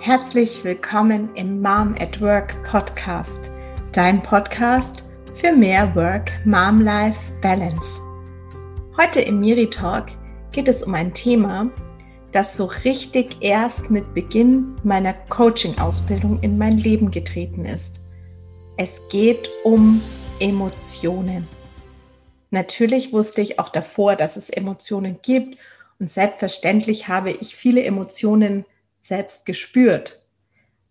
Herzlich willkommen im Mom at Work Podcast, dein Podcast für mehr Work-Mom-Life-Balance. Heute im Miri Talk geht es um ein Thema, das so richtig erst mit Beginn meiner Coaching-Ausbildung in mein Leben getreten ist. Es geht um Emotionen. Natürlich wusste ich auch davor, dass es Emotionen gibt und selbstverständlich habe ich viele Emotionen selbst gespürt.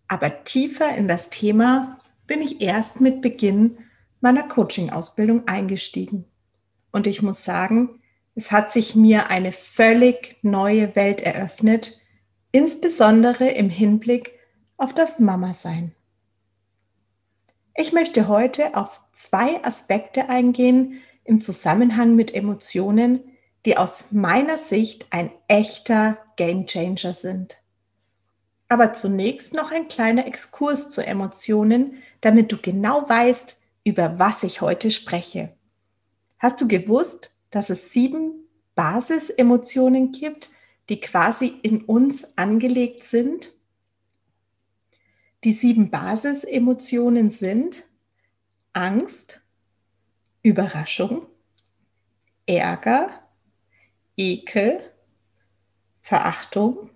Aber tiefer in das Thema bin ich erst mit Beginn meiner Coaching-Ausbildung eingestiegen. Und ich muss sagen, es hat sich mir eine völlig neue Welt eröffnet, insbesondere im Hinblick auf das Mama-Sein. Ich möchte heute auf zwei Aspekte eingehen im Zusammenhang mit Emotionen, die aus meiner Sicht ein echter Gamechanger sind. Aber zunächst noch ein kleiner Exkurs zu Emotionen, damit du genau weißt, über was ich heute spreche. Hast du gewusst, dass es sieben Basisemotionen gibt, die quasi in uns angelegt sind? Die sieben Basisemotionen sind Angst, Überraschung, Ärger, Ekel, Verachtung,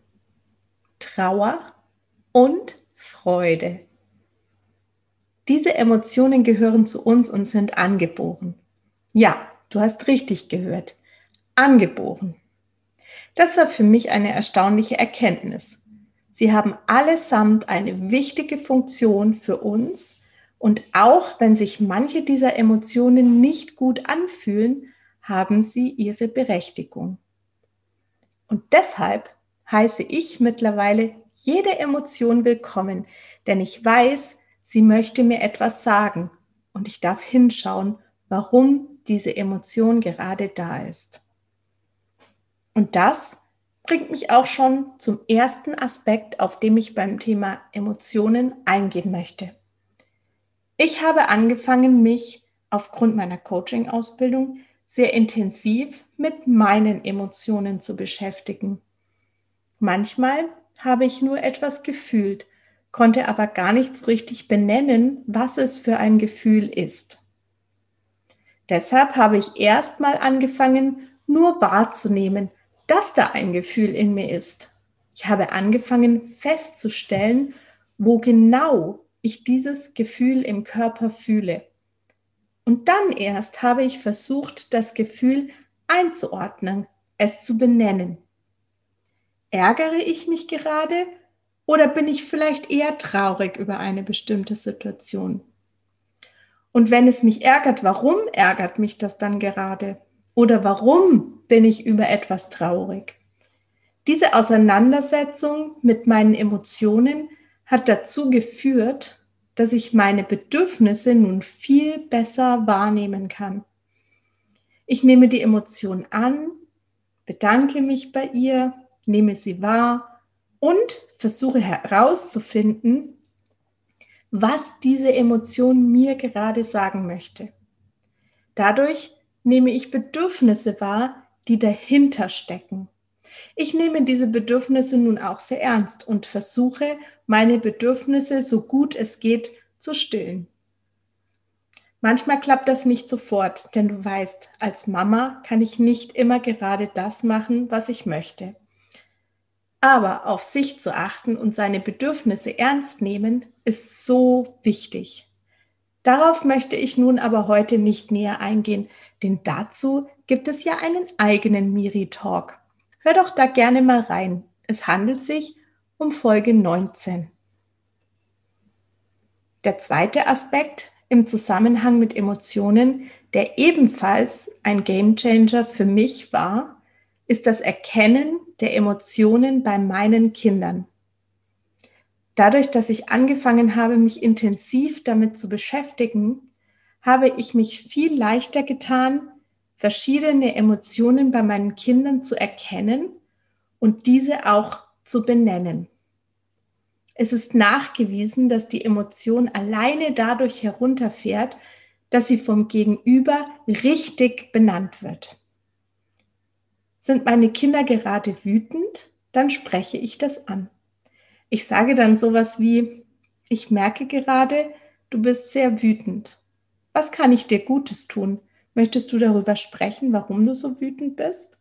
Trauer und Freude. Diese Emotionen gehören zu uns und sind angeboren. Ja, du hast richtig gehört. Angeboren. Das war für mich eine erstaunliche Erkenntnis. Sie haben allesamt eine wichtige Funktion für uns und auch wenn sich manche dieser Emotionen nicht gut anfühlen, haben sie ihre Berechtigung. Und deshalb heiße ich mittlerweile jede Emotion willkommen, denn ich weiß, sie möchte mir etwas sagen und ich darf hinschauen, warum diese Emotion gerade da ist. Und das bringt mich auch schon zum ersten Aspekt, auf dem ich beim Thema Emotionen eingehen möchte. Ich habe angefangen, mich aufgrund meiner Coaching-Ausbildung sehr intensiv mit meinen Emotionen zu beschäftigen Manchmal habe ich nur etwas gefühlt, konnte aber gar nicht so richtig benennen, was es für ein Gefühl ist. Deshalb habe ich erstmal angefangen, nur wahrzunehmen, dass da ein Gefühl in mir ist. Ich habe angefangen festzustellen, wo genau ich dieses Gefühl im Körper fühle. Und dann erst habe ich versucht, das Gefühl einzuordnen, es zu benennen. Ärgere ich mich gerade oder bin ich vielleicht eher traurig über eine bestimmte Situation? Und wenn es mich ärgert, warum ärgert mich das dann gerade? Oder warum bin ich über etwas traurig? Diese Auseinandersetzung mit meinen Emotionen hat dazu geführt, dass ich meine Bedürfnisse nun viel besser wahrnehmen kann. Ich nehme die Emotion an, bedanke mich bei ihr nehme sie wahr und versuche herauszufinden, was diese Emotion mir gerade sagen möchte. Dadurch nehme ich Bedürfnisse wahr, die dahinter stecken. Ich nehme diese Bedürfnisse nun auch sehr ernst und versuche, meine Bedürfnisse so gut es geht zu stillen. Manchmal klappt das nicht sofort, denn du weißt, als Mama kann ich nicht immer gerade das machen, was ich möchte. Aber auf sich zu achten und seine Bedürfnisse ernst nehmen, ist so wichtig. Darauf möchte ich nun aber heute nicht näher eingehen, denn dazu gibt es ja einen eigenen Miri-Talk. Hör doch da gerne mal rein. Es handelt sich um Folge 19. Der zweite Aspekt im Zusammenhang mit Emotionen, der ebenfalls ein Gamechanger für mich war, ist das Erkennen der Emotionen bei meinen Kindern. Dadurch, dass ich angefangen habe, mich intensiv damit zu beschäftigen, habe ich mich viel leichter getan, verschiedene Emotionen bei meinen Kindern zu erkennen und diese auch zu benennen. Es ist nachgewiesen, dass die Emotion alleine dadurch herunterfährt, dass sie vom Gegenüber richtig benannt wird. Sind meine Kinder gerade wütend, dann spreche ich das an. Ich sage dann sowas wie, ich merke gerade, du bist sehr wütend. Was kann ich dir Gutes tun? Möchtest du darüber sprechen, warum du so wütend bist?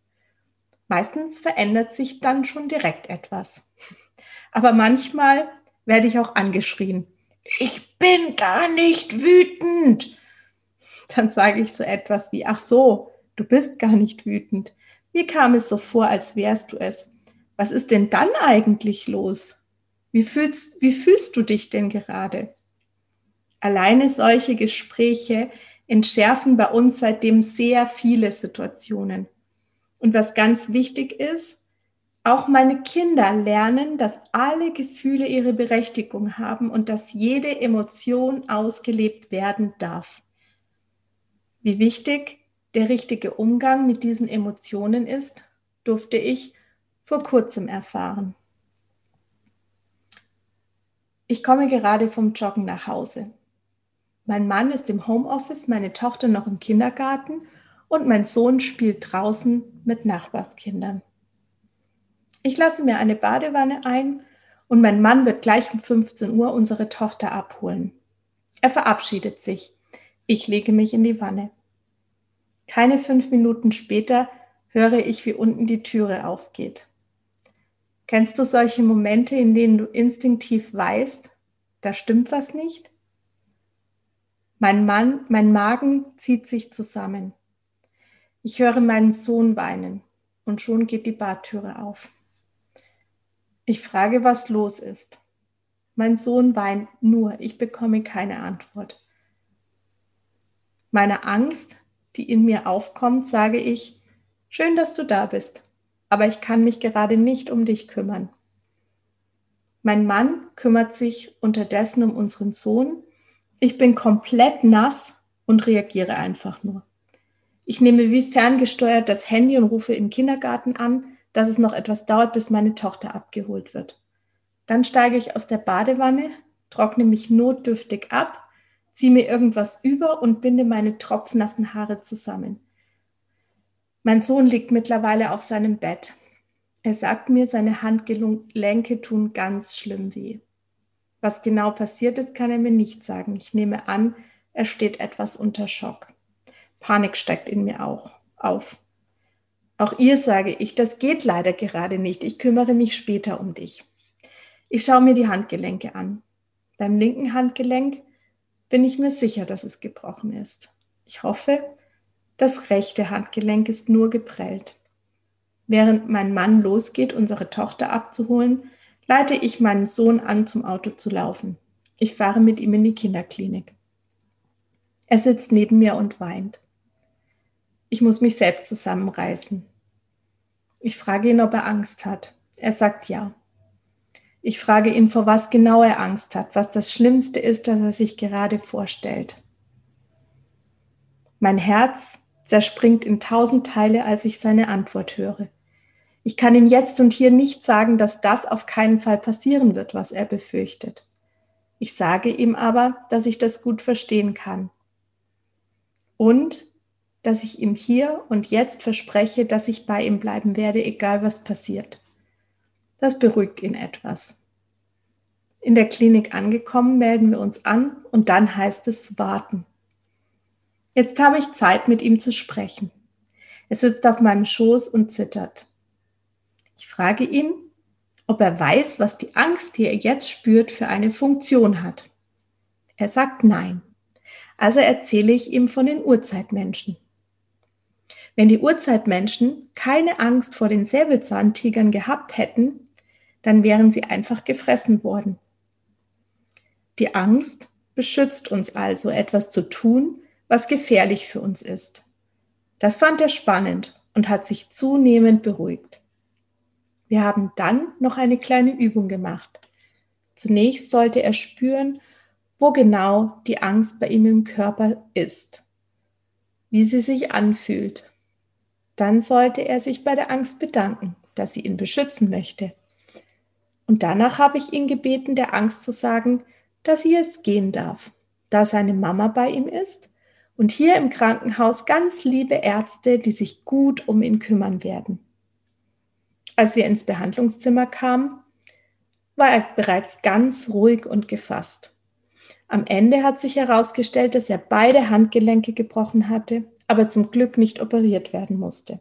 Meistens verändert sich dann schon direkt etwas. Aber manchmal werde ich auch angeschrien. Ich bin gar nicht wütend. Dann sage ich so etwas wie, ach so, du bist gar nicht wütend. Mir kam es so vor, als wärst du es. Was ist denn dann eigentlich los? Wie fühlst, wie fühlst du dich denn gerade? Alleine solche Gespräche entschärfen bei uns seitdem sehr viele Situationen. Und was ganz wichtig ist, auch meine Kinder lernen, dass alle Gefühle ihre Berechtigung haben und dass jede Emotion ausgelebt werden darf. Wie wichtig der richtige Umgang mit diesen Emotionen ist, durfte ich vor kurzem erfahren. Ich komme gerade vom Joggen nach Hause. Mein Mann ist im Homeoffice, meine Tochter noch im Kindergarten und mein Sohn spielt draußen mit Nachbarskindern. Ich lasse mir eine Badewanne ein und mein Mann wird gleich um 15 Uhr unsere Tochter abholen. Er verabschiedet sich. Ich lege mich in die Wanne. Keine fünf Minuten später höre ich, wie unten die Türe aufgeht. Kennst du solche Momente, in denen du instinktiv weißt, da stimmt was nicht? Mein Mann, mein Magen zieht sich zusammen. Ich höre meinen Sohn weinen und schon geht die Badtüre auf. Ich frage, was los ist. Mein Sohn weint nur, ich bekomme keine Antwort. Meine Angst, die in mir aufkommt, sage ich, schön, dass du da bist, aber ich kann mich gerade nicht um dich kümmern. Mein Mann kümmert sich unterdessen um unseren Sohn ich bin komplett nass und reagiere einfach nur. Ich nehme wie ferngesteuert das Handy und rufe im Kindergarten an, dass es noch etwas dauert, bis meine Tochter abgeholt wird. Dann steige ich aus der Badewanne, trockne mich notdürftig ab, ziehe mir irgendwas über und binde meine tropfnassen Haare zusammen. Mein Sohn liegt mittlerweile auf seinem Bett. Er sagt mir, seine Handgelenke tun ganz schlimm weh. Was genau passiert ist, kann er mir nicht sagen. Ich nehme an, er steht etwas unter Schock. Panik steigt in mir auch auf. Auch ihr sage ich, das geht leider gerade nicht. Ich kümmere mich später um dich. Ich schaue mir die Handgelenke an. Beim linken Handgelenk bin ich mir sicher, dass es gebrochen ist. Ich hoffe, das rechte Handgelenk ist nur geprellt. Während mein Mann losgeht, unsere Tochter abzuholen, leite ich meinen Sohn an, zum Auto zu laufen. Ich fahre mit ihm in die Kinderklinik. Er sitzt neben mir und weint. Ich muss mich selbst zusammenreißen. Ich frage ihn, ob er Angst hat. Er sagt ja. Ich frage ihn, vor was genau er Angst hat, was das Schlimmste ist, das er sich gerade vorstellt. Mein Herz zerspringt in tausend Teile, als ich seine Antwort höre. Ich kann ihm jetzt und hier nicht sagen, dass das auf keinen Fall passieren wird, was er befürchtet. Ich sage ihm aber, dass ich das gut verstehen kann. Und dass ich ihm hier und jetzt verspreche, dass ich bei ihm bleiben werde, egal was passiert. Das beruhigt ihn etwas. In der Klinik angekommen, melden wir uns an und dann heißt es warten. Jetzt habe ich Zeit, mit ihm zu sprechen. Er sitzt auf meinem Schoß und zittert. Ich frage ihn, ob er weiß, was die Angst, die er jetzt spürt, für eine Funktion hat. Er sagt nein. Also erzähle ich ihm von den Urzeitmenschen. Wenn die Urzeitmenschen keine Angst vor den Säbelzahntigern gehabt hätten, dann wären sie einfach gefressen worden. Die Angst beschützt uns also, etwas zu tun, was gefährlich für uns ist. Das fand er spannend und hat sich zunehmend beruhigt. Wir haben dann noch eine kleine Übung gemacht. Zunächst sollte er spüren, wo genau die Angst bei ihm im Körper ist, wie sie sich anfühlt. Dann sollte er sich bei der Angst bedanken, dass sie ihn beschützen möchte. Und danach habe ich ihn gebeten, der Angst zu sagen, dass sie jetzt gehen darf, da seine Mama bei ihm ist und hier im Krankenhaus ganz liebe Ärzte, die sich gut um ihn kümmern werden als wir ins Behandlungszimmer kamen, war er bereits ganz ruhig und gefasst. Am Ende hat sich herausgestellt, dass er beide Handgelenke gebrochen hatte, aber zum Glück nicht operiert werden musste.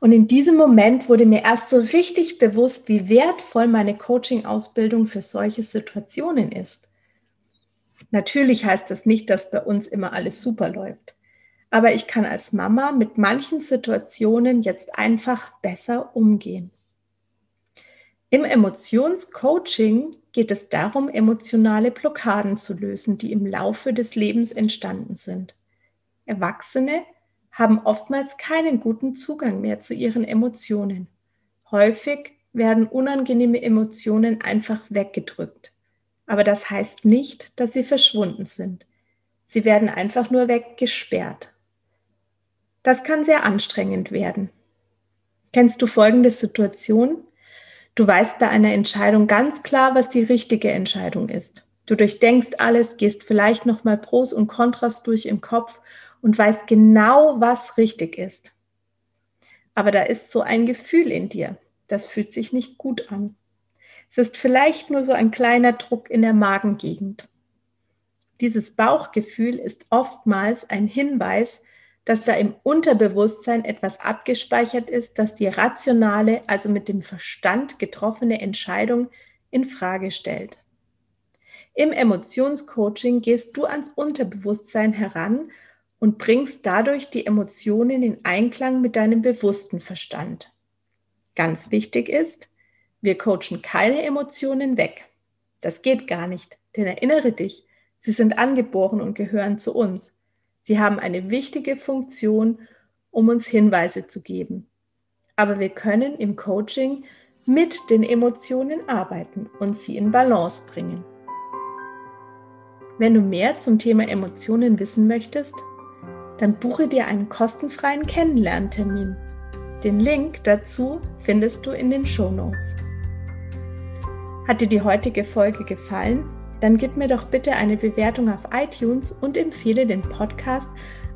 Und in diesem Moment wurde mir erst so richtig bewusst, wie wertvoll meine Coaching-Ausbildung für solche Situationen ist. Natürlich heißt das nicht, dass bei uns immer alles super läuft. Aber ich kann als Mama mit manchen Situationen jetzt einfach besser umgehen. Im Emotionscoaching geht es darum, emotionale Blockaden zu lösen, die im Laufe des Lebens entstanden sind. Erwachsene haben oftmals keinen guten Zugang mehr zu ihren Emotionen. Häufig werden unangenehme Emotionen einfach weggedrückt. Aber das heißt nicht, dass sie verschwunden sind. Sie werden einfach nur weggesperrt. Das kann sehr anstrengend werden. Kennst du folgende Situation? Du weißt bei einer Entscheidung ganz klar, was die richtige Entscheidung ist. Du durchdenkst alles, gehst vielleicht nochmal Pros und Kontras durch im Kopf und weißt genau, was richtig ist. Aber da ist so ein Gefühl in dir, das fühlt sich nicht gut an. Es ist vielleicht nur so ein kleiner Druck in der Magengegend. Dieses Bauchgefühl ist oftmals ein Hinweis, dass da im Unterbewusstsein etwas abgespeichert ist, das die rationale, also mit dem Verstand getroffene Entscheidung in Frage stellt. Im Emotionscoaching gehst du ans Unterbewusstsein heran und bringst dadurch die Emotionen in Einklang mit deinem bewussten Verstand. Ganz wichtig ist, wir coachen keine Emotionen weg. Das geht gar nicht, denn erinnere dich, sie sind angeboren und gehören zu uns. Sie haben eine wichtige Funktion, um uns Hinweise zu geben. Aber wir können im Coaching mit den Emotionen arbeiten und sie in Balance bringen. Wenn du mehr zum Thema Emotionen wissen möchtest, dann buche dir einen kostenfreien Kennenlerntermin. Den Link dazu findest du in den Show Notes. Hat dir die heutige Folge gefallen? Dann gib mir doch bitte eine Bewertung auf iTunes und empfehle den Podcast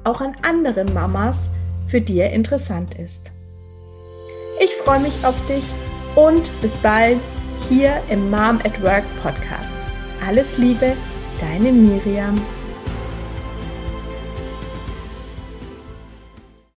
auch an andere Mamas, für die er interessant ist. Ich freue mich auf dich und bis bald hier im Mom at Work Podcast. Alles Liebe, deine Miriam.